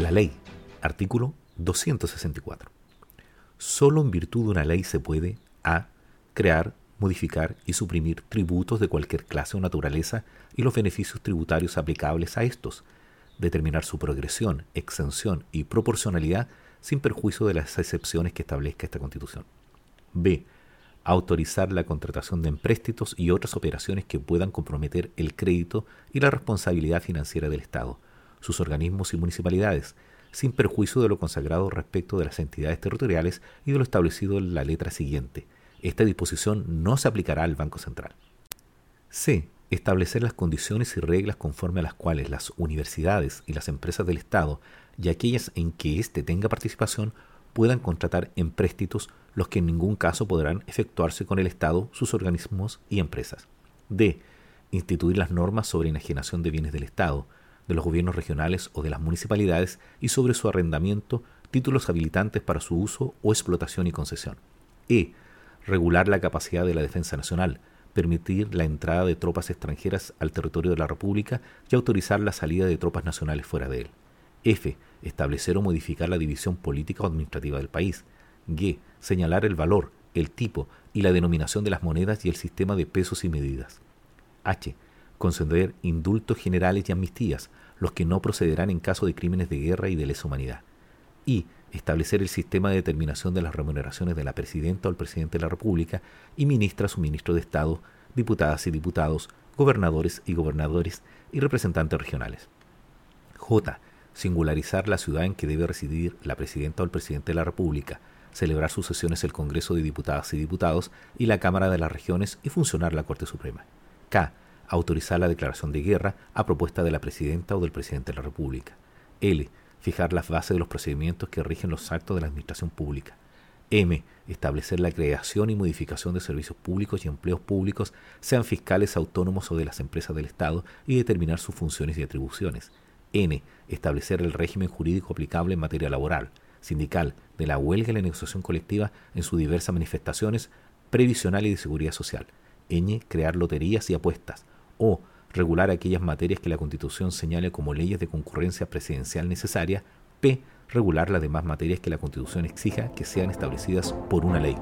La ley, artículo 264. Solo en virtud de una ley se puede a. crear, modificar y suprimir tributos de cualquier clase o naturaleza y los beneficios tributarios aplicables a estos, determinar su progresión, exención y proporcionalidad sin perjuicio de las excepciones que establezca esta Constitución. B. Autorizar la contratación de empréstitos y otras operaciones que puedan comprometer el crédito y la responsabilidad financiera del Estado, sus organismos y municipalidades, sin perjuicio de lo consagrado respecto de las entidades territoriales y de lo establecido en la letra siguiente. Esta disposición no se aplicará al Banco Central. C. Establecer las condiciones y reglas conforme a las cuales las universidades y las empresas del Estado y aquellas en que éste tenga participación puedan contratar empréstitos los que en ningún caso podrán efectuarse con el Estado, sus organismos y empresas. D. Instituir las normas sobre enajenación de bienes del Estado, de los gobiernos regionales o de las municipalidades y sobre su arrendamiento, títulos habilitantes para su uso o explotación y concesión. E. Regular la capacidad de la defensa nacional, permitir la entrada de tropas extranjeras al territorio de la República y autorizar la salida de tropas nacionales fuera de él. F. Establecer o modificar la división política o administrativa del país. G. Señalar el valor, el tipo y la denominación de las monedas y el sistema de pesos y medidas. H conceder indultos generales y amnistías, los que no procederán en caso de crímenes de guerra y de lesa humanidad, y establecer el sistema de determinación de las remuneraciones de la presidenta o el presidente de la República y ministras o ministro de Estado, diputadas y diputados, gobernadores y gobernadores y representantes regionales. J. Singularizar la ciudad en que debe residir la presidenta o el presidente de la República, celebrar sus sesiones el Congreso de Diputadas y Diputados y la Cámara de las Regiones y funcionar la Corte Suprema. K autorizar la declaración de guerra a propuesta de la presidenta o del presidente de la República. L. Fijar las bases de los procedimientos que rigen los actos de la administración pública. M. Establecer la creación y modificación de servicios públicos y empleos públicos, sean fiscales autónomos o de las empresas del Estado, y determinar sus funciones y atribuciones. N. Establecer el régimen jurídico aplicable en materia laboral, sindical, de la huelga y la negociación colectiva en sus diversas manifestaciones, previsional y de seguridad social. N. Crear loterías y apuestas o regular aquellas materias que la Constitución señale como leyes de concurrencia presidencial necesaria, p. regular las demás materias que la Constitución exija que sean establecidas por una ley.